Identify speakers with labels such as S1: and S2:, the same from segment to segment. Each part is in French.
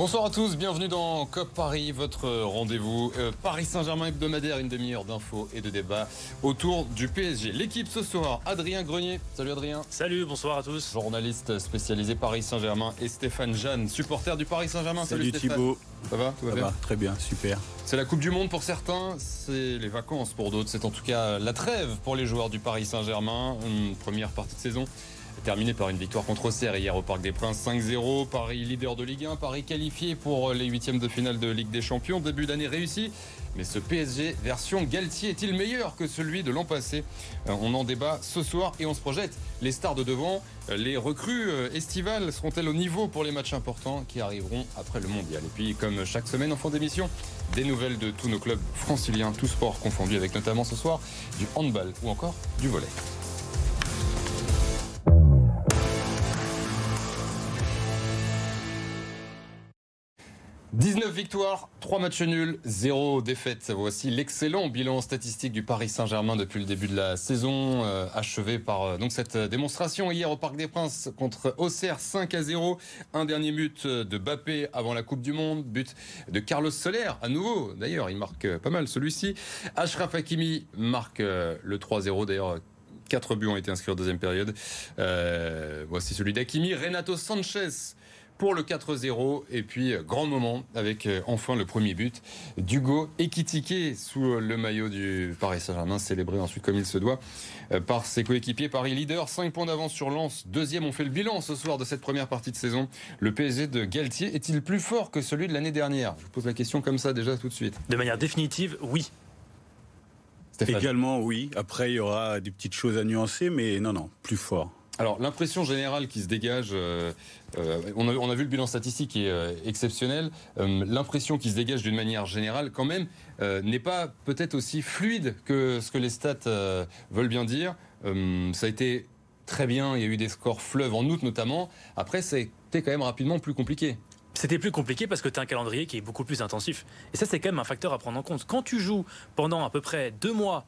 S1: Bonsoir à tous, bienvenue dans COP Paris, votre rendez-vous euh, Paris Saint-Germain hebdomadaire, une demi-heure d'infos et de débats autour du PSG. L'équipe ce soir, Adrien Grenier. Salut Adrien.
S2: Salut, bonsoir à tous.
S1: Journaliste spécialisé Paris Saint-Germain et Stéphane Jeanne, supporter du Paris Saint-Germain.
S3: Salut, Thibaut.
S1: Ça va
S3: Tout va bien Très bien, super.
S1: C'est la Coupe du Monde pour certains, c'est les vacances pour d'autres. C'est en tout cas la trêve pour les joueurs du Paris Saint-Germain. Une première partie de saison terminé par une victoire contre Auxerre hier au Parc des Princes 5-0. Paris leader de Ligue 1, Paris qualifié pour les huitièmes de finale de Ligue des Champions. Début d'année réussi. Mais ce PSG version Galtier est-il meilleur que celui de l'an passé? Euh, On en débat ce soir et on se projette. Les stars de devant, euh, les recrues euh, estivales seront-elles au niveau pour les matchs importants qui arriveront après le mondial? Et puis, comme chaque semaine en fin d'émission, des nouvelles de tous nos clubs franciliens, tous sports confondus, avec notamment ce soir du handball ou encore du volet. 19 victoires, 3 matchs nuls, 0 défaite. Voici l'excellent bilan statistique du Paris Saint-Germain depuis le début de la saison, euh, achevé par euh, donc cette démonstration hier au Parc des Princes contre Auxerre 5 à 0. Un dernier but de Bappé avant la Coupe du Monde, but de Carlos Soler à nouveau. D'ailleurs, il marque euh, pas mal celui-ci. Ashraf Hakimi marque le 3-0 d'ailleurs. 4 buts ont été inscrits en deuxième période. voici celui d'Hakimi. Renato Sanchez pour le 4-0. Et puis, euh, grand moment avec euh, enfin le premier but d'Hugo Ekitike sous euh, le maillot du Paris Saint-Germain, célébré ensuite comme il se doit par ses coéquipiers. Paris leader, 5 points d'avance sur Lens. Deuxième, on fait le bilan ce soir de cette première partie de saison. Le PSG de Galtier est-il plus fort que celui de l'année dernière? Je vous pose la question comme ça déjà tout de suite.
S2: De manière définitive, oui.
S3: Également, oui. Après, il y aura des petites choses à nuancer, mais non, non, plus fort.
S1: Alors l'impression générale qui se dégage, euh, euh, on, a, vu le bilan statistique qui est euh, exceptionnel, l'impression qui se dégage d'une manière générale quand même n'est pas peut-être aussi fluide que ce que les stats veulent bien dire. ça a été très bien, il y a eu des scores fleuves en août notamment. Après, été quand même rapidement plus compliqué.
S2: C'était plus compliqué parce que tu as un calendrier qui est beaucoup plus intensif. Et ça, c'est quand même un facteur à prendre en compte. Quand tu joues pendant à peu près deux mois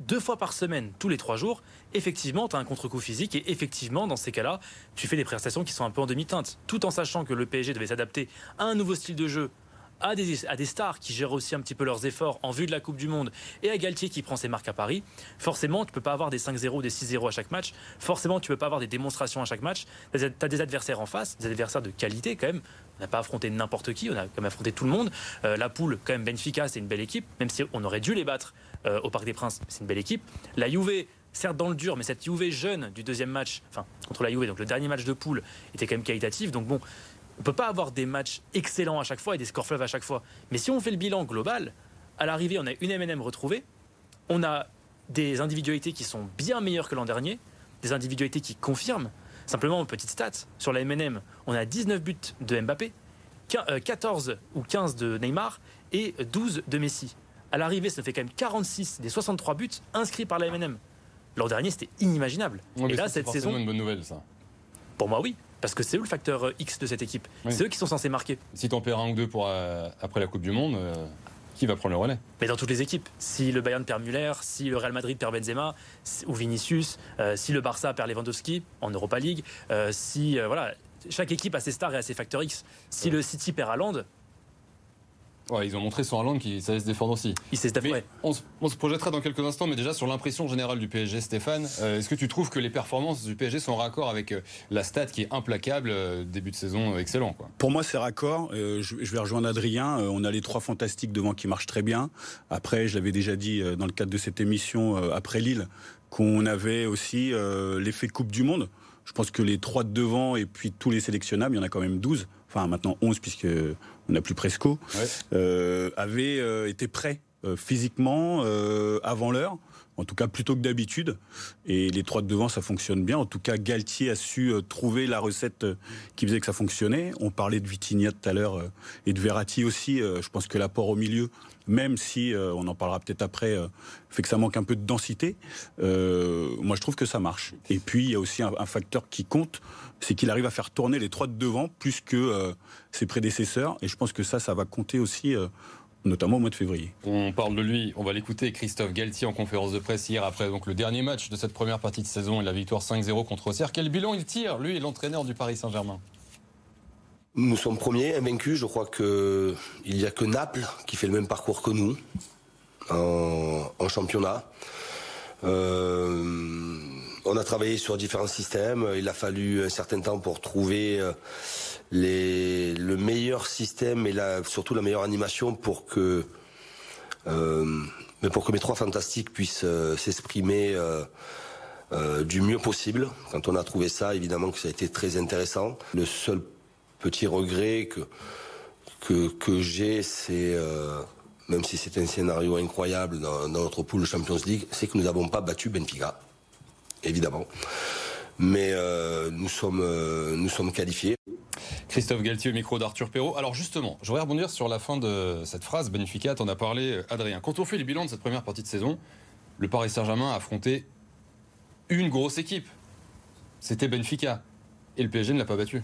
S2: deux fois par semaine, tous les trois jours, effectivement, tu as un contre-coup physique et effectivement, dans ces cas-là, tu fais des prestations qui sont un peu en demi-teinte, tout en sachant que le PSG devait s'adapter à un nouveau style de jeu. À des, à des, stars qui gèrent aussi un petit peu leurs efforts en vue de la Coupe du Monde et à Galtier qui prend ses marques à Paris, forcément, tu peux pas avoir des 5-0, des 6-0 à chaque match. Forcément, tu peux pas avoir des démonstrations à chaque match. Tu as des adversaires en face, des adversaires de qualité quand même. On n'a pas affronté n'importe qui, on a quand même affronté tout le monde. Euh, la poule, quand même, Benfica, c'est une belle équipe, même si on aurait dû les battre euh, au Parc des Princes. C'est une belle équipe. La Juve, certes dans le dur, mais cette Juve jeune du deuxième match, enfin contre la Juve, donc le dernier match de poule était quand même qualitatif. Donc bon, on peut pas avoir des matchs excellents à chaque fois et des scores fleuves à chaque fois. Mais si on fait le bilan global, à l'arrivée, on a une MNM retrouvée, on a des individualités qui sont bien meilleures que l'an dernier, des individualités qui confirment. Simplement, petite stat, sur la MNM, on a 19 buts de Mbappé, 14 euh, ou 15 de Neymar et 12 de Messi. À l'arrivée, ça fait quand même 46 des 63 buts inscrits par la MNM. L'an dernier, c'était inimaginable.
S1: et là, cette saison. C'est une bonne nouvelle, ça.
S2: Pour moi, oui. Parce que c'est eux le facteur euh, X de cette équipe? C'est eux qui sont censés marquer.
S1: Si t'en perds un ou deux pour, euh, après la Coupe du Monde, euh, qui va prendre le relais
S2: Mais dans toutes les équipes. Si le Bayern perd Müller, si le Real Madrid perd Benzema, ou Vinicius, si le Barça perd Lewandowski en Europa League, si. voilà. Chaque équipe a ses stars et a ses facteurs X. Si le City perd Haaland,
S1: ils ont montré sur Hollande qu'il savait se défendre aussi.
S2: Il s'est
S1: on, on, se projettera dans quelques instants, mais déjà sur l'impression générale du PSG, Stéphane, euh, est-ce que tu trouves que les performances du PSG sont raccord avec euh, la stat qui est implacable, euh, début de saison excellent quoi?
S3: Pour moi, c'est raccord. je, vais rejoindre Adrien. on a les trois fantastiques devant qui marchent très bien. Après, je l'avais déjà dit dans le cadre de cette émission après Lille, qu'on avait aussi l'effet Coupe du Monde. Je pense que les trois de devant et puis tous les sélectionnables, il y en a quand même 12 enfin maintenant 11 puisque on n'a plus Presco, euh, avaient euh, été prêts euh, physiquement avant l'heure en tout cas plutôt que d'habitude. Et les trois de devant, ça fonctionne bien. En tout cas, Galtier a su trouver la recette qui faisait que ça fonctionnait. On parlait de Vitinha tout à l'heure et de Verratti aussi. Je pense que l'apport au milieu, même si on en parlera peut-être après, fait que ça manque un peu de densité. moi, je trouve que ça marche. Et puis, il y a aussi un facteur qui compte c'est qu'il arrive à faire tourner les trois de devant plus que euh, ses prédécesseurs. Et je pense que ça, ça va compter aussi. Notamment au mois de février.
S1: On parle de lui, on va l'écouter, Christophe Galtier en conférence de presse hier après donc le dernier match de cette première partie de saison et la victoire 5-0 contre Auxerre. Quel bilan il tire, lui, l'entraîneur du Paris Saint-Germain?
S4: Nous sommes premiers, invaincus. Je crois qu'il n'y a que Naples qui fait le même parcours que nous en, championnat. Euh, on a travaillé sur différents systèmes. Il a fallu un certain temps pour trouver euh, le meilleur système et surtout la meilleure animation pour que, euh, mes trois fantastiques puissent s'exprimer du mieux possible. Quand on a trouvé ça, évidemment que ça a été très intéressant. Le seul petit regret que, j'ai, c'est, euh, même si c'est un scénario incroyable dans, notre de Champions League, c'est que nous n'avons pas battu Benfica, évidemment. Mais euh, euh, nous sommes qualifiés.
S1: Christophe Galtier, au micro d'Arthur Perrault. Alors justement, je voudrais rebondir sur la fin de cette phrase. Benfica, t'en as parlé, Adrien. Quand on fait le bilan de cette première partie de saison, le Paris Saint-Germain a affronté une grosse équipe. C'était Benfica. Et le PSG ne l'a pas battu.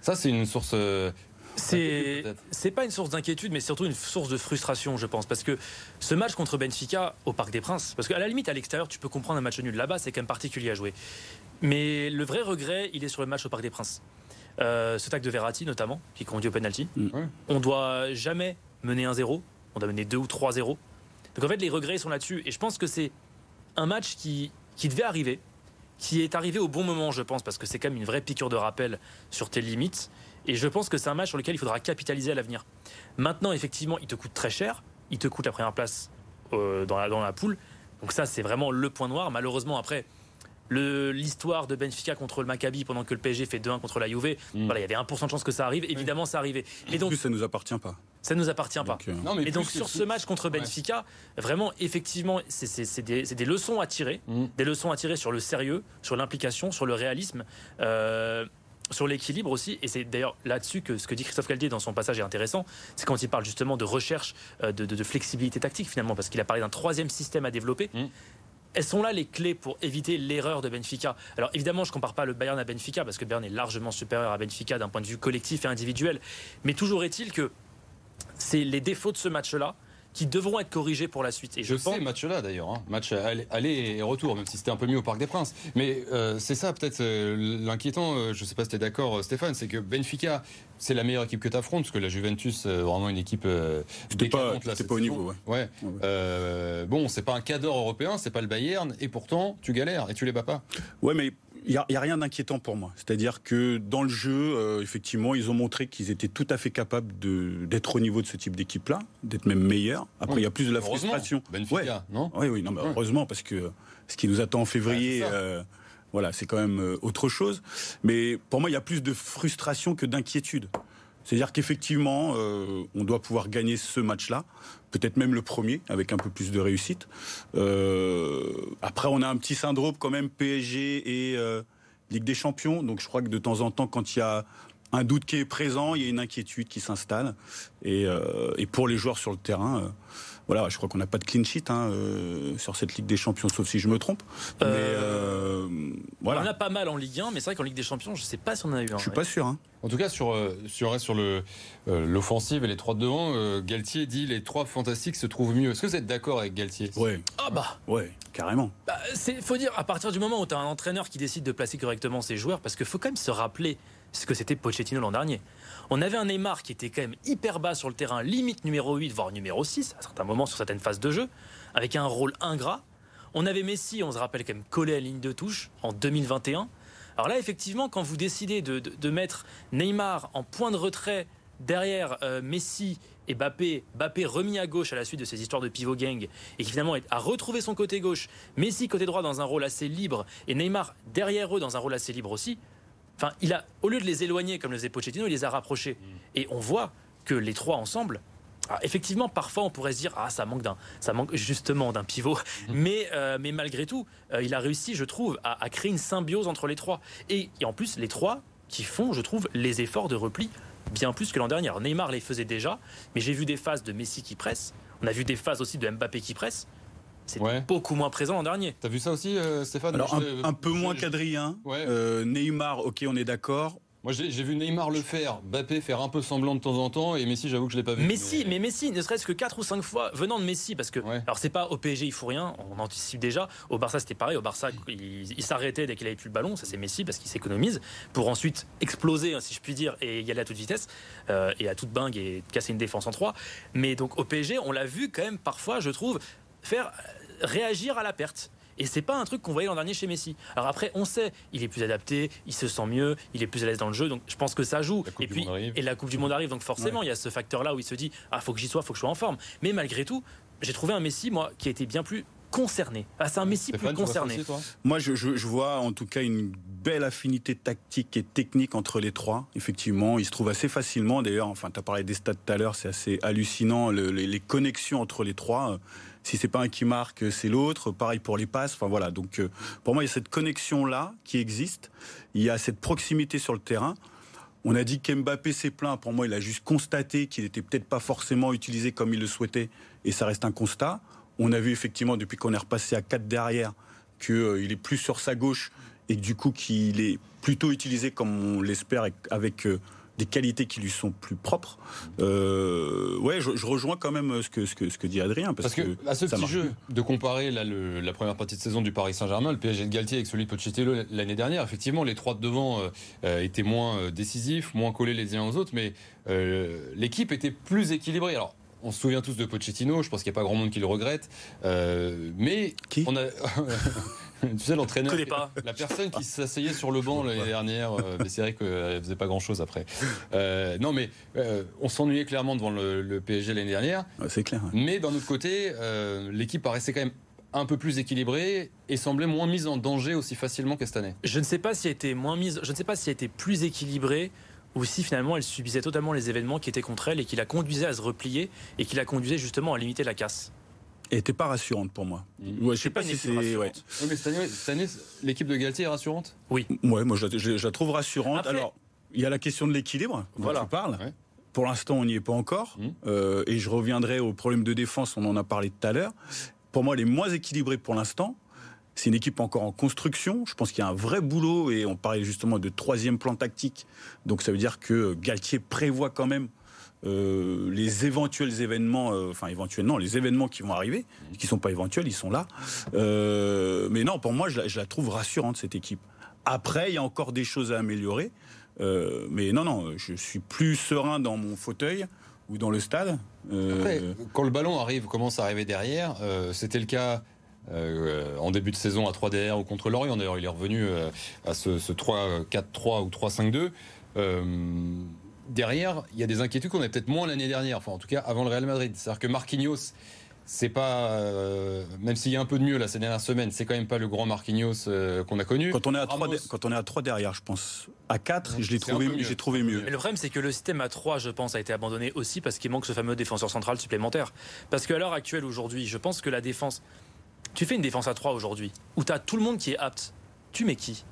S1: Ça, c'est une source. Euh,
S2: c'est pas une source d'inquiétude, mais surtout une source de frustration, je pense. Parce que ce match contre Benfica au Parc des Princes, parce qu'à la limite, à l'extérieur, tu peux comprendre un match nul. Là-bas, c'est quand même particulier à jouer. Mais le vrai regret, il est sur le match au Parc des Princes. Euh, ce tac de Verratti, notamment, qui conduit au penalty. Mm. On doit jamais mener 1-0. On doit mener 2 ou 3-0. Donc en fait, les regrets sont là-dessus. Et je pense que c'est un match qui, qui devait arriver, qui est arrivé au bon moment, je pense, parce que c'est quand même une vraie piqûre de rappel sur tes limites. Et je pense que c'est un match sur lequel il faudra capitaliser à l'avenir. Maintenant, effectivement, il te coûte très cher. Il te coûte la première place euh, dans, la, dans la poule. Donc ça, c'est vraiment le point noir. Malheureusement, après, l'histoire de Benfica contre le Maccabi pendant que le PSG fait 2-1 contre la Juve. Mm. Voilà, il y avait 1% de chance que ça arrive. Évidemment, ça arrivait.
S3: Et donc, plus, ça nous appartient pas.
S2: Ça nous appartient pas. Euh, et donc sur ce match contre Benfica, vraiment, effectivement, c'est des, leçons à tirer, mm. des leçons à tirer sur le sérieux, sur l'implication, sur le réalisme. Euh, sur l'équilibre aussi, et c'est d'ailleurs là-dessus que ce que dit Christophe Caldier dans son passage est intéressant, c'est quand il parle justement de recherche euh, de, flexibilité tactique finalement, parce qu'il a parlé d'un troisième système à développer. Mm elles sont là les clés pour éviter l'erreur de Benfica. Alors évidemment, je ne compare pas le Bayern à Benfica parce que Bayern est largement supérieur à Benfica d'un point de vue collectif et individuel. Mais toujours est-il que c'est les défauts de ce match-là qui devront être corrigés pour la suite.
S1: Et je, sais, match-là d'ailleurs, hein. match aller et retour, même si c'était un peu mieux au Parc des Princes. Mais euh, c'est ça peut-être euh, l'inquiétant, euh, je ne sais pas si tu es d'accord Stéphane, c'est que Benfica, c'est la meilleure équipe que tu affrontes, parce que la Juventus, vraiment une équipe
S3: C'était pas, pas au niveau.
S1: Ouais. ouais. bon, c'est pas un cadre européen, c'est pas le Bayern, et pourtant tu galères et tu les bats pas.
S3: Ouais, mais il n'y a, rien d'inquiétant pour moi. C'est-à-dire que dans le jeu, euh, effectivement, ils ont montré qu'ils étaient tout à fait capables d'être au niveau de ce type d'équipe-là, d'être même meilleurs. Après, il y a plus de la frustration.
S1: Benfica, non
S3: Oui, oui, non, mais heureusement, parce que ce qui nous attend en février, euh, voilà, c'est quand même euh, autre chose. Mais pour moi, il y a plus de frustration que d'inquiétude. C'est-à-dire qu'effectivement, on doit pouvoir gagner ce match-là peut-être même le premier, avec un peu plus de réussite. Euh, après, on a un petit syndrome quand même PSG et euh, Ligue des Champions, donc je crois que de temps en temps, quand il y a un doute qui est présent, il y a une inquiétude qui s'installe. Et, euh, et, pour les joueurs sur le terrain, voilà, je crois qu'on n'a pas de clean sheet hein, euh, sur cette Ligue des Champions, sauf si je me trompe. Mais euh,
S2: voilà. On en a pas mal en Ligue 1, mais c'est vrai qu'en Ligue des Champions, je ne sais pas si on en a eu un.
S3: Je suis pas sûr. Hein.
S1: En tout cas, sur, euh, sur, sur l'offensive et les trois de devant, Galtier dit les trois fantastiques se trouvent mieux. Est-ce que vous êtes d'accord avec Galtier?
S3: Oui.
S2: Ah bah
S3: Ouais, carrément.
S2: Bah, faut dire, à partir du moment où tu as un entraîneur qui décide de placer correctement ses joueurs, parce qu'il faut quand même se rappeler ce que c'était Pochettino l'an dernier. On avait un Neymar qui était quand même hyper bas sur le terrain, limite numéro 8, voire numéro 6, à certains moments sur certaines phases de jeu, avec un rôle ingrat. On avait Messi, on se rappelle quand même, collé à la ligne de touche en 2021. Alors là, effectivement, quand vous décidez de, mettre Neymar en point de retrait derrière euh, Messi et Bappé, Bappé remis à gauche à la suite de ces histoires de pivot gang et qui finalement a retrouvé son côté gauche, Messi côté droit dans un rôle assez libre et Neymar derrière eux dans un rôle assez libre aussi, Enfin, il a, au lieu de les éloigner comme le faisait Pochettino, il les a rapprochés. Mm. Et on voit que les trois ensemble, effectivement, parfois on pourrait se dire ah ça manque d'un, ça manque justement d'un pivot, mm. mais euh, mais malgré tout, euh, il a réussi, je trouve, à, créer une symbiose entre les trois. Et, en plus, les trois qui font, je trouve, les efforts de repli bien plus que l'an dernier. Neymar les faisait déjà, mais j'ai vu des phases de Messi qui presse. On a vu des phases aussi de Mbappé qui presse. C'est beaucoup moins présent l'an dernier.
S1: T'as vu ça aussi, euh, Stéphane?
S3: Alors, un, peu moins qu'Adrien. Euh, Neymar, ok, on est d'accord.
S1: Moi, j'ai vu Neymar le faire, Mbappé faire un peu semblant de temps en temps, et Messi, j'avoue que je l'ai pas vu.
S2: Messi, mais... Messi, ne serait-ce que 4 ou 5 fois venant de Messi, parce que alors c'est pas au PSG, il faut rien, on anticipe déjà. Au Barça, c'était pareil. Au Barça, il, s'arrêtait dès qu'il avait plus le ballon, ça c'est Messi parce qu'il s'économise pour ensuite exploser, hein, si je puis dire, et y aller à toute vitesse euh, et à toute bingue et casser une défense en 3. Mais donc au PSG, on l'a vu quand même parfois, je trouve, faire réagir à la perte. Et c'est pas un truc qu'on voyait l'an dernier chez Messi. Alors après, on sait, il est plus adapté, il se sent mieux, il est plus à l'aise dans le jeu, donc je pense que ça joue.
S1: et puis
S2: et la Coupe du Monde arrive, donc forcément, il y a ce facteur-là où il se dit ah faut que j'y sois, faut que je sois en forme. Mais malgré tout, j'ai trouvé un Messi moi qui a été bien plus concerné. Ah, c'est un Messi plus concerné.
S3: Moi, je, vois en tout cas une belle affinité tactique et technique entre les trois. Effectivement, ils se trouvent assez facilement. D'ailleurs, enfin, tu as parlé des stats tout à l'heure, c'est assez hallucinant les, connexions entre les trois. Si c'est pas un qui marque, c'est l'autre. Pareil pour les passes. Enfin voilà. Donc, euh, pour moi, il y a cette connexion là qui existe. Il y a cette proximité sur le terrain. On a dit qu'Mbappé s'est plaint. Pour moi, il a juste constaté qu'il n'était peut-être pas forcément utilisé comme il le souhaitait, et ça reste un constat. On a vu effectivement, depuis qu'on est repassé à 4 derrière, qu'il euh, est plus sur sa gauche et du coup qu'il est plutôt utilisé comme on l'espère avec euh, des qualités qui lui sont plus propres. Euh, ouais, je, rejoins quand même ce que, ce que, ce que dit Adrien. Parce,
S1: que, à ce petit jeu de comparer là, la première partie de saison du Paris Saint-Germain, le PSG de Galtier avec celui de Pochettino l'année dernière, effectivement, les trois de devant étaient moins décisifs, moins collés les uns aux autres, mais l'équipe était plus équilibrée. Alors, on se souvient tous de Pochettino, je pense qu'il n'y a pas grand monde qui le regrette. Euh, mais
S3: qui?
S1: on a tu sais l'entraîneur la personne qui s'asseyait sur le banc l'année dernière euh, mais c'est vrai qu'elle faisait pas grand chose après. Euh, non mais on s'ennuyait clairement devant le, PSG l'année dernière.
S3: C'est clair
S1: mais d'un autre côté l'équipe paraissait quand même un peu plus équilibrée et semblait moins mise en danger aussi facilement que cette année.
S2: Je ne sais pas si elle était moins mise, je ne sais pas si elle était plus équilibrée ou si finalement elle subissait totalement les événements qui étaient contre elle et qui la conduisaient à se replier et qui la conduisaient justement à limiter la casse.
S3: Elle n'était pas rassurante pour moi.
S1: Mmh. Ouais, je sais pas, si c'est. Ouais. mais cette année, l'équipe de Galtier est rassurante?
S3: Oui. Ouais, moi je, la trouve rassurante. Alors, il y a la question de l'équilibre dont voilà. tu parles. Pour l'instant, on n'y est pas encore. Mmh. Euh, et je reviendrai au problème de défense, on en a parlé tout à l'heure. Pour moi, les moins équilibrés pour l'instant, c'est une équipe encore en construction. Je pense qu'il y a un vrai boulot et on parlait justement de troisième plan tactique. Donc ça veut dire que Galtier prévoit quand même euh, les éventuels événements, euh, enfin éventuellement les événements qui vont arriver, qui sont pas éventuels, ils sont là. Euh, mais non, pour moi, je la, trouve rassurante cette équipe. Après, il y a encore des choses à améliorer. mais non, non, je suis plus serein dans mon fauteuil ou dans le stade.
S1: Après, quand le ballon arrive, commence à arriver derrière, c'était le cas euh, en début de saison à 3 DR ou contre Lorient. D'ailleurs, il est revenu à ce, 3-4-3 ou 3-5-2. Euh, derrière, il y a des inquiétudes qu'on avait peut-être moins l'année dernière, enfin en tout cas avant le Real Madrid. C'est-à-dire que Marquinhos, c'est pas, même s'il y a un peu de mieux là ces dernières semaines, c'est quand même pas le grand Marquinhos qu'on a connu.
S3: Quand on est à 3 quand on est à 3 derrière, je pense. À 4, je l'ai trouvé, j'ai trouvé mieux.
S2: Mais le problème, c'est que le système à 3, je pense, a été abandonné aussi parce qu'il manque ce fameux défenseur central supplémentaire. Parce qu'à l'heure actuelle, aujourd'hui, je pense que la défense, tu fais une défense à 3 aujourd'hui, où tu as tout le monde qui est apte. Tu mets qui?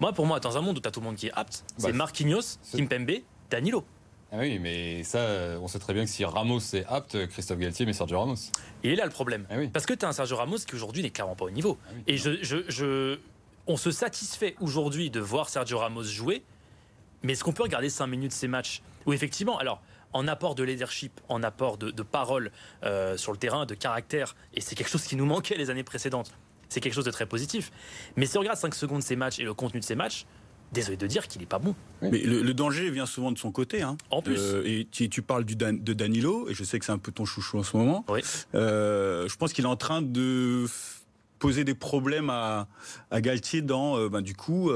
S2: Moi, pour moi, dans un monde où tu as tout le monde qui est apte, c'est bah, Marquinhos, Kimpembe, Danilo.
S1: Ah oui, mais ça, on sait très bien que si Ramos est apte, Christophe Galtier met Sergio Ramos.
S2: Il est là le problème. Ah Parce que tu as un Sergio Ramos qui aujourd'hui n'est clairement pas au niveau. Ah Et je, on se satisfait aujourd'hui de voir Sergio Ramos jouer, mais est-ce qu'on peut regarder 5 minutes ces matchs? Où effectivement, alors en apport de leadership, en apport de, parole euh, sur le terrain, de caractère, et c'est quelque chose qui nous manquait les années précédentes. C'est quelque chose de très positif. Mais si on regarde 5 secondes de ces matchs et le contenu de ces matchs, désolé de dire qu'il n'est pas bon.
S3: Mais le, danger vient souvent de son côté. Hein.
S2: En plus. Euh,
S3: et tu, parles du de Danilo, et je sais que c'est un peu ton chouchou en ce moment.
S2: Oui.
S3: Euh, je pense qu'il est en train de poser des problèmes à, Galtier dans, ben, du coup,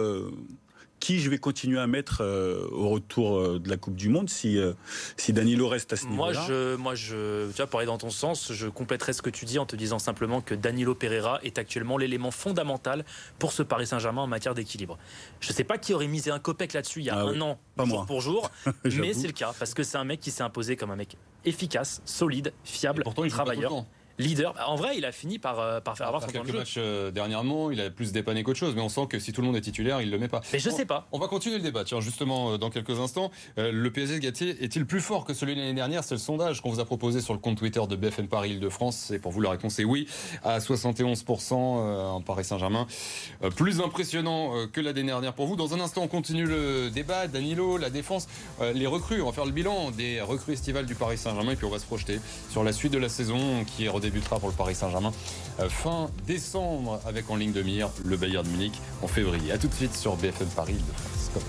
S3: qui je vais continuer à mettre euh, au retour euh, de la Coupe du Monde si, euh, si Danilo reste à ce niveau-là
S2: Moi, je, moi je, tu vois, pour aller dans ton sens, je compléterai ce que tu dis en te disant simplement que Danilo Pereira est actuellement l'élément fondamental pour ce Paris Saint-Germain en matière d'équilibre. Je ne sais pas qui aurait misé un copec là-dessus il y a ah un an, pas jour moi. pour jour, mais c'est le cas parce que c'est un mec qui s'est imposé comme un mec efficace, solide, fiable, travailleur. Leader. Bah, en vrai, il a fini par, euh, par faire avoir son temps
S1: quelques
S2: de jeu.
S1: matchs euh, dernièrement, il a plus dépanné qu'autre chose, mais on sent que si tout le monde est titulaire, il le met pas.
S2: Mais je
S1: Bon,
S2: sais pas.
S1: On va continuer le débat, tiens, justement, euh, dans quelques instants. Euh, le PSG de Gatier est-il plus fort que celui de l'année dernière? C'est le sondage qu'on vous a proposé sur le compte Twitter de BFM Paris Île-de-France. Et pour vous, la réponse est oui, à 71% euh, en Paris Saint-Germain. Plus impressionnant que l'année dernière pour vous. Dans un instant, on continue le débat. Danilo, la défense, les recrues. On va faire le bilan des recrues estivales du Paris Saint-Germain. Et puis on va se projeter sur la suite de la saison qui redébutera pour le Paris Saint-Germain euh, fin décembre avec en ligne de mire le Bayern de Munich en février. A tout de suite sur BFM Paris Île-de-France.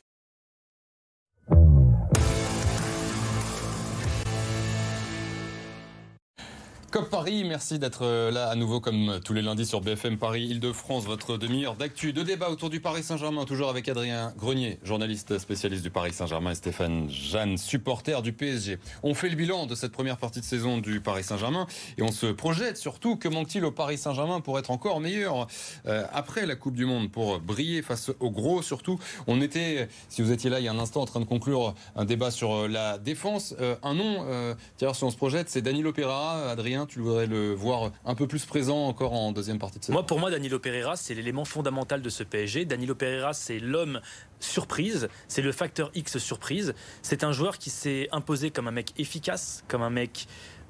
S1: Paris, merci d'être euh, là à nouveau comme tous les lundis sur BFM Paris Île-de-France, votre demi-heure d'actu, de débat autour du Paris Saint-Germain, toujours avec Adrien Grenier, journaliste spécialiste du Paris Saint-Germain et Stéphane Jeanne, supporter du PSG. On fait le bilan de cette première partie de saison du Paris Saint-Germain et on se projette surtout que manque-t-il au Paris Saint-Germain pour être encore meilleur euh, après la Coupe du Monde, pour briller face aux gros? Surtout. On était, si vous étiez là il y a un instant, en train de conclure un débat sur euh, la défense. Euh, un nom, euh, d'ailleurs si on se projette, c'est Danilo Pereira, Adrien tu voudrais le voir un peu plus présent encore en deuxième partie de saison
S2: Moi, pour moi, Danilo Pereira, c'est l'élément fondamental de ce PSG. Danilo Pereira, c'est l'homme surprise, c'est le facteur X surprise. C'est un joueur qui s'est imposé comme un mec efficace, comme un mec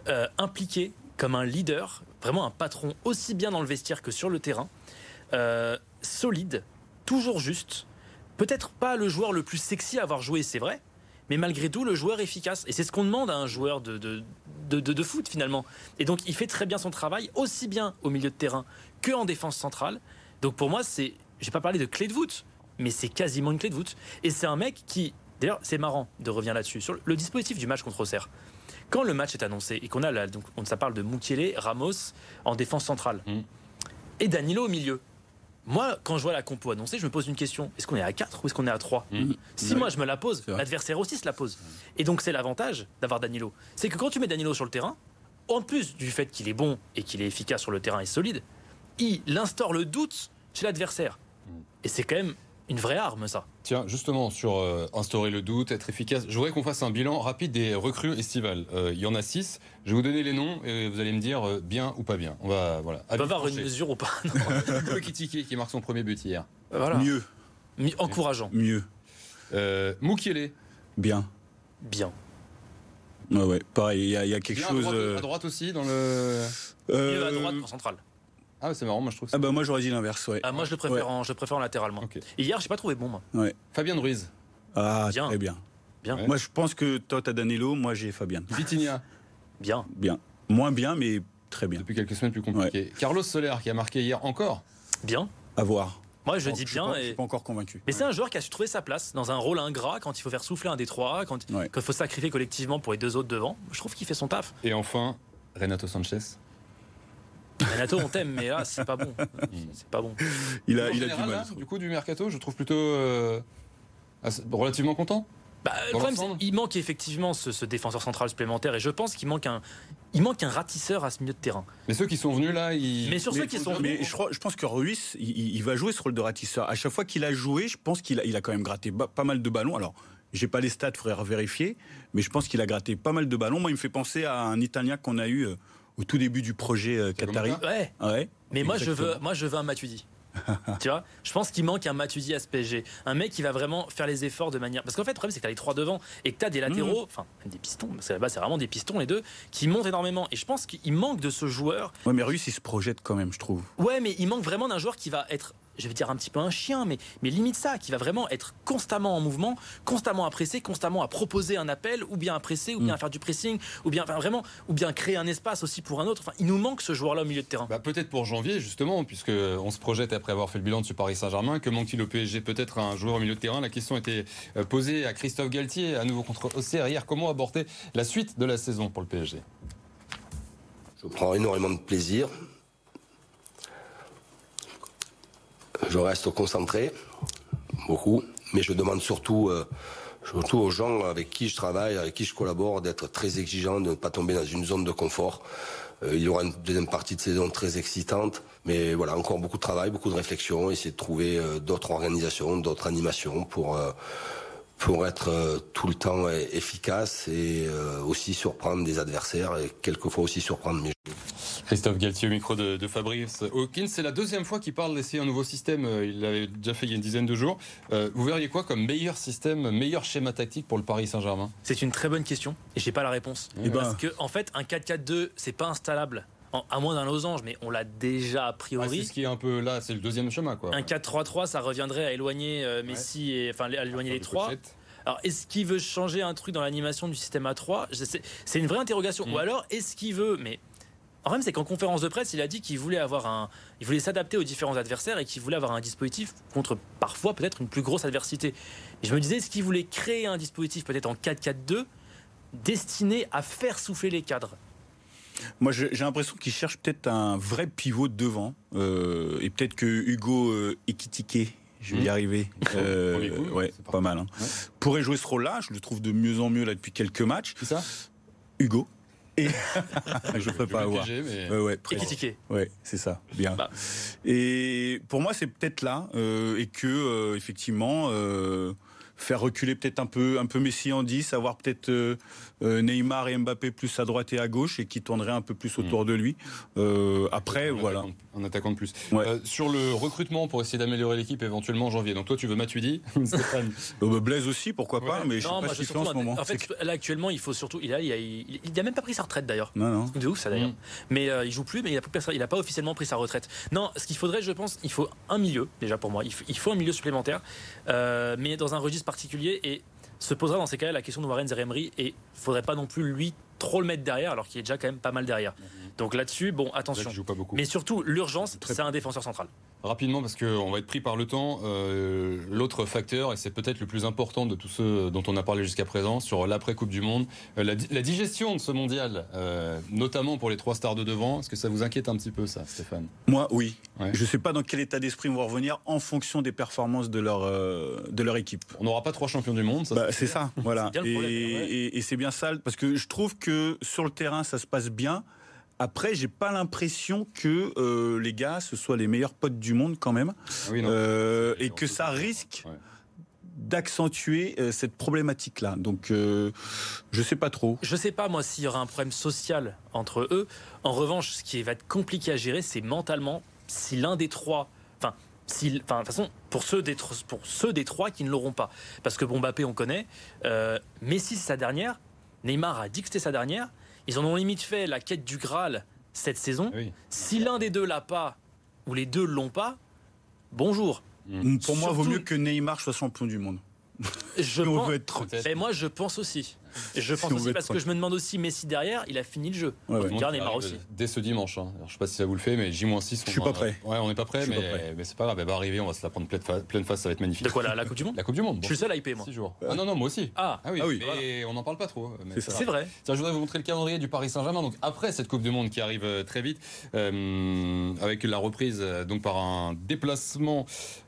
S2: euh, impliqué, comme un leader, vraiment un patron aussi bien dans le vestiaire que sur le terrain. Euh, solide, toujours juste. Peut-être pas le joueur le plus sexy à avoir joué, c'est vrai, mais malgré tout, le joueur efficace. Et c'est ce qu'on demande à un joueur de, de, de, de- de foot finalement. Et donc, il fait très bien son travail, aussi bien au milieu de terrain que en défense centrale. Donc, pour moi, c'est. J'ai pas parlé de clé de voûte, mais c'est quasiment une clé de voûte. Et c'est un mec qui. D'ailleurs, c'est marrant de revenir là-dessus. Sur le dispositif du match contre Auxerre. Quand le match est annoncé et qu'on a là, donc on ça parle de Mukiele, Ramos en défense centrale
S1: Mm.
S2: et Danilo au milieu. Moi, quand je vois la compo annoncée, je me pose une question. Est-ce qu'on est à 4 ou est-ce qu'on est à 3
S1: Mm.
S2: Si
S3: Ouais.
S2: moi je me la pose, l'adversaire aussi se la pose. Et donc c'est l'avantage d'avoir Danilo. C'est que quand tu mets Danilo sur le terrain, en plus du fait qu'il est bon et qu'il est efficace sur le terrain et solide, il instaure le doute chez l'adversaire. Et c'est quand même une vraie arme, ça.
S1: Tiens, justement, sur euh, instaurer le doute, être efficace, je voudrais qu'on fasse un bilan rapide des recrues estivales. Euh, Il y en a six. Je vais vous donner les noms et vous allez me dire euh, bien ou pas bien. On va, voilà.
S2: Avoir une mesure ou pas.
S1: Kitiki qui marque son premier but hier.
S2: voilà.
S3: Mieux,
S2: Mi- Encourageant.
S3: mieux,
S1: Euh, Mukiele.
S3: bien.
S2: Bien.
S3: Ouais, ouais. Pareil, il y, a- il y a quelque
S1: Bien à
S3: chose.
S1: droite,
S3: euh,
S1: à droite aussi dans le.
S2: Mieux à droite qu'en centrale.
S1: Ah, c'est marrant. Moi, je trouve. que
S3: Ah bah moi j'aurais dit l'inverse, ouais.
S2: Ah, moi, je le préfère, en, je le préfère en latéral, moi.
S1: Ok.
S2: Et hier, j'ai pas trouvé bon, moi.
S1: Fabien Ruiz.
S3: Ah,
S2: Bien.
S3: très bien.
S2: Bien.
S1: Ouais.
S3: Moi je pense que toi t'as Danilo, moi j'ai Fabien.
S1: Vitinha.
S2: Bien.
S3: Bien. Moins bien, mais très bien.
S1: Depuis quelques semaines plus compliqué. Carlos Soler qui a marqué hier encore.
S2: Bien.
S3: À voir.
S2: Moi, je dis
S3: suis
S2: bien.
S3: pas- Je
S2: et-
S3: suis pas encore convaincu.
S2: Mais c'est un joueur qui a su trouver sa place dans un rôle ingrat quand il faut faire souffler un des trois, quand,
S3: Ouais.
S2: quand il faut sacrifier collectivement pour les deux autres devant. Je trouve qu'il fait son taf.
S1: Et enfin, Renato Sanchez.
S2: Renato, on t'aime, mais là, c'est pas bon. C'est pas bon.
S3: Il a, il a du mal.
S1: là, du coup, du mercato, je trouve plutôt euh, relativement content.
S2: Bah, le problème, qu'il manque effectivement ce, ce défenseur central supplémentaire et je pense qu'il manque un, il manque un ratisseur à ce milieu de terrain.
S1: Mais ceux qui sont venus là, ils.
S2: Mais sur ceux qui sont
S3: Mais
S2: venus,
S3: je, crois, je pense que Ruiz, il, il va jouer ce rôle de ratisseur. À chaque fois qu'il a joué, je pense qu'il a, il a quand même gratté pas mal de ballons. Alors, j'ai pas les stats, frère, vérifier, mais je pense qu'il a gratté pas mal de ballons. Moi, il me fait penser à un Italien qu'on a eu euh, au tout début du projet euh, Qatari.
S2: Ouais.
S3: Ouais.
S2: Mais moi, je veux, moi, je veux un Matuidi. tu vois, je pense qu'il manque un Matuidi à ce PSG. Un mec qui va vraiment faire les efforts de manière. Parce qu'en fait, le problème, c'est que tu as les trois devant et que tu as des latéraux, enfin, même des pistons, parce que là-bas, c'est vraiment des pistons, les deux, qui montent énormément. Et je pense qu'il manque de ce joueur.
S3: Ouais, mais Ruiz, il se projette quand même, je trouve.
S2: Ouais, mais il manque vraiment d'un joueur qui va être, je vais dire un petit peu un chien, mais, mais limite ça, qui va vraiment être constamment en mouvement, constamment à presser, constamment à proposer un appel, ou bien à presser, ou bien
S3: Mm.
S2: à faire du pressing, ou bien, enfin, vraiment, ou bien créer un espace aussi pour un autre. Enfin, il nous manque ce joueur-là au milieu de terrain.
S1: Bah, peut-être pour janvier, justement, puisque on se projette après avoir fait le bilan de ce Paris Saint-Germain. Que manque-t-il au PSG Peut-être un joueur au milieu de terrain? La question était euh, posée à Christophe Galtier, à nouveau contre Auxerre hier. Comment aborder la suite de la saison pour le PSG
S4: Je prends énormément de plaisir. Je reste concentré, beaucoup, mais je demande surtout, euh, surtout aux gens avec qui je travaille, avec qui je collabore, d'être très exigeants, de ne pas tomber dans une zone de confort. Euh, il y aura une deuxième partie de saison très excitante, mais voilà, encore beaucoup de travail, beaucoup de réflexion, essayer de trouver euh, d'autres organisations, d'autres animations pour pour être tout le temps efficace et aussi surprendre des adversaires et quelquefois aussi surprendre mes
S1: Christophe Galtier au micro de, Fabrice Hawkins. C'est la deuxième fois qu'il parle d'essayer un nouveau système. Euh, il l'avait déjà fait il y a une dizaine de jours. Euh, vous verriez quoi comme meilleur système, meilleur schéma tactique pour le Paris Saint-Germain?
S2: C'est une très bonne question et j'ai pas la réponse. Eh ben. Parce que en fait, un 4-4-2, c'est pas installable. à moins d'un losange, mais on l'a déjà a priori.
S1: c'est ce qui est un peu là, c'est le deuxième chemin. Quoi.
S2: Un 4-3-3, ça reviendrait à éloigner euh, Messi et enfin à éloigner les trois. Alors, est-ce qu'il veut changer un truc dans l'animation du système A3 C'est une vraie interrogation. Mm. Ou alors, est-ce qu'il veut, mais le problème, c'est qu'en conférence de presse, il a dit qu'il voulait avoir un, il voulait s'adapter aux différents adversaires et qu'il voulait avoir un dispositif contre parfois peut-être une plus grosse adversité. Et je me disais, est-ce qu'il voulait créer un dispositif peut-être en 4-4-2 destiné à faire souffler les cadres?
S3: Moi, j'ai l'impression qu'il cherche peut-être un vrai pivot devant. Euh, et peut-être que Hugo euh, Ekitike, je vais y mmh. arriver. Euh, ouais, pas mal. Hein. Pourrait jouer ce rôle-là. Je le trouve de mieux en mieux là depuis quelques matchs.
S1: C'est ça?
S3: Hugo. Et je ne peux pas avoir.
S2: Mais... Ouais,
S3: ouais, c'est ça, bien. Bah. Et pour moi, c'est peut-être là, euh, et que euh, effectivement, euh, faire reculer peut-être un peu, un peu Messi en 10, avoir peut-être euh, euh, Neymar et Mbappé plus à droite et à gauche et qui tournerait un peu plus autour mm. de lui. Euh, après, voilà.
S1: en attaquant de plus. sur le recrutement pour essayer d'améliorer l'équipe éventuellement en janvier. Donc toi, tu veux Matuidi
S3: Stéphane bah, Blaise aussi, pourquoi pas, mais je sais pas ce qu'il fait en ce moment.
S2: En fait, là actuellement, il faut surtout. Il a, il a, il a même pas pris sa retraite d'ailleurs.
S3: Non, non.
S2: C'est ouf ça d'ailleurs. Mm. Mais il joue plus, mais il a, il a pas officiellement pris sa retraite. Non, ce qu'il faudrait, je pense, il faut un milieu déjà pour moi. Il faut, un milieu supplémentaire, mais dans un registre particulier et se posera dans ces cas-là la question de Warren Zeremri et faudrait pas non plus lui trop le mettre derrière alors qu'il est déjà quand même pas mal derrière. Donc là-dessus, bon, attention. Mais surtout, l'urgence, c'est un défenseur central.
S1: Rapidement, parce qu'on va être pris par le temps, euh, l'autre facteur, et c'est peut-être le plus important de tous ceux dont on a parlé jusqu'à présent, sur l'après-Coupe du Monde, euh, la, digestion de ce mondial, euh, notamment pour les trois stars de devant, est-ce que ça vous inquiète un petit peu, ça, Stéphane?
S3: Moi, oui. Je ne sais pas dans quel état d'esprit ils vont revenir en fonction des performances de leur, de leur équipe.
S1: On n'aura pas trois champions du monde,
S3: ça bah, C'est ça, voilà. et, et c'est bien ça, parce que je trouve que sur le terrain, ça se passe bien. Après, j'ai pas l'impression que euh, les gars, ce soient les meilleurs potes du monde quand même, ah euh, et que ça risque d'accentuer euh, cette problématique-là. Donc, je sais pas trop.
S2: Je sais pas moi s'il y aura un problème social entre eux. En revanche, ce qui va être compliqué à gérer, c'est mentalement si l'un des trois, enfin. Si, enfin, de toute façon, pour ceux, des, pour ceux des trois qui ne l'auront pas. Parce que bon, Mbappé, on connaît. Messi, c'est sa dernière. Neymar a dit que c'était sa dernière. Ils en ont limite fait la quête du Graal cette saison. Si l'un des deux l'a pas, ou les deux l'ont pas, bonjour.
S3: Pour moi, il vaut mieux que Neymar soit champion du monde.
S2: Je pense, être mais moi, je pense aussi. Je pense aussi parce que je me demande aussi Messi derrière, il a fini le jeu. Ouais, ouais. Neymar aussi.
S1: Dès ce dimanche. Hein. Alors, je sais pas si ça vous le fait, mais J-6.
S3: Je suis pas prêt.
S1: Ouais, on n'est pas prêt, mais, mais c'est pas grave. Elle va arriver, on va se la prendre pleine face, pleine face ça va être magnifique.
S2: De quoi la, Coupe du Monde
S1: La Coupe du Monde.
S2: Je suis le seul à hyper, moi.
S1: jours. Ah non, non, moi aussi.
S2: Ah,
S1: ah oui. Ah oui. Mais on n'en parle pas trop.
S2: C'est vrai.
S1: je voudrais vous montrer le calendrier du Paris Saint-Germain. Donc après cette Coupe du Monde qui arrive euh, très vite, euh, avec la reprise euh, donc par un déplacement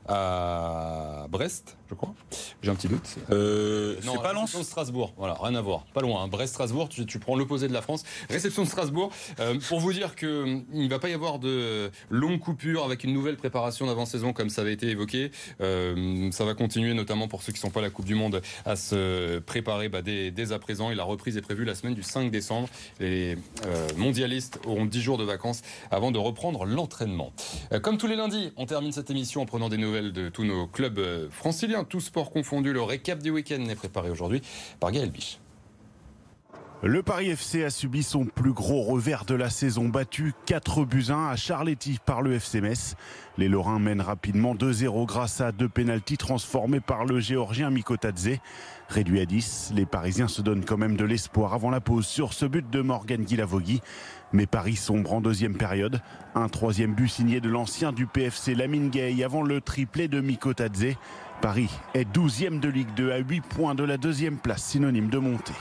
S1: à Brest, je crois. J'ai un petit doute.
S3: Euh, c'est pas Lens.
S1: Strasbourg. Voilà, rien à voir. Pas loin. Hein. Brest-Strasbourg, tu, prends l'opposé de la France. Réception de Strasbourg. Euh, pour vous dire qu'il ne va pas y avoir de longues coupures avec une nouvelle préparation d'avant-saison comme ça avait été évoqué. Euh, ça va continuer, notamment pour ceux qui ne sont pas à la Coupe du Monde, à se préparer bah, dès, à présent. Et la reprise est prévue la semaine du 5 décembre. Les euh, mondialistes auront 10 jours de vacances avant de reprendre l'entraînement. comme tous les lundis, on termine cette émission en prenant des nouvelles de tous nos clubs franciliens, tous sports confondus. Le récap du week-end est préparé aujourd'hui par Gaël Biche.
S5: Le Paris FC a subi son plus gros revers de la saison, battu 4 buts 1 à Charletti par le FC Metz. Les Lorrains mènent rapidement 2-0 grâce à deux pénalties transformés par le Géorgien Mikotadze. Réduit à 10, les Parisiens se donnent quand même de l'espoir avant la pause sur ce but de Morgan Guilavogui. Mais Paris sombre en deuxième période. Un troisième but signé de l'ancien du PFC Lamine Gay avant le triplé de Mikotadze. Paris est 12e de Ligue 2 à 8 points de la deuxième place, synonyme de montée.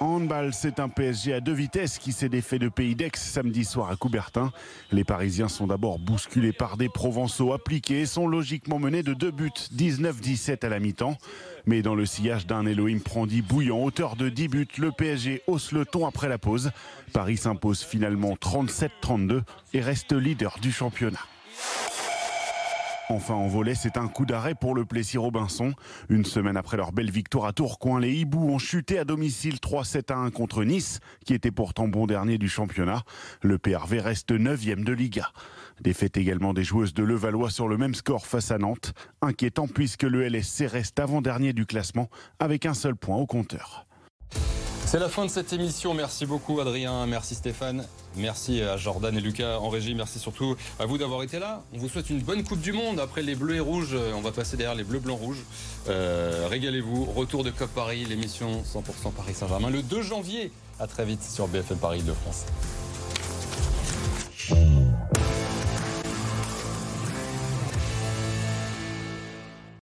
S5: Handball, c'est un PSG à deux vitesses qui s'est défait de Pays d'Aix samedi soir à Coubertin. Les Parisiens sont d'abord bousculés par des Provençaux appliqués et sont logiquement menés de deux buts, 19-17 à la mi-temps. Mais dans le sillage d'un Elohim Prandi bouillant, hauteur de 10 buts, le PSG hausse le ton après la pause. Paris s'impose finalement 37-32 et reste leader du championnat. Enfin en volet, c'est un coup d'arrêt pour le Plessis-Robinson. Une semaine après leur belle victoire à Tourcoing, les Hiboux ont chuté à domicile 3-7 à 1 contre Nice, qui était pourtant bon dernier du championnat. Le PRV reste 9e de Liga. Défaite également des joueuses de Levallois sur le même score face à Nantes. Inquiétant puisque le LSC reste avant-dernier du classement avec un seul point au compteur.
S1: C'est la fin de cette émission. Merci beaucoup Adrien, merci Stéphane, merci à Jordan et Lucas en régie, merci surtout à vous d'avoir été là. On vous souhaite une bonne Coupe du Monde. Après les bleus et rouges, euh, on va passer derrière les bleus, blancs, rouges. Euh, régalez-vous. Retour de Cop Paris, l'émission 100% Paris Saint-Germain le 2 janvier. À très vite sur BFM Paris de France.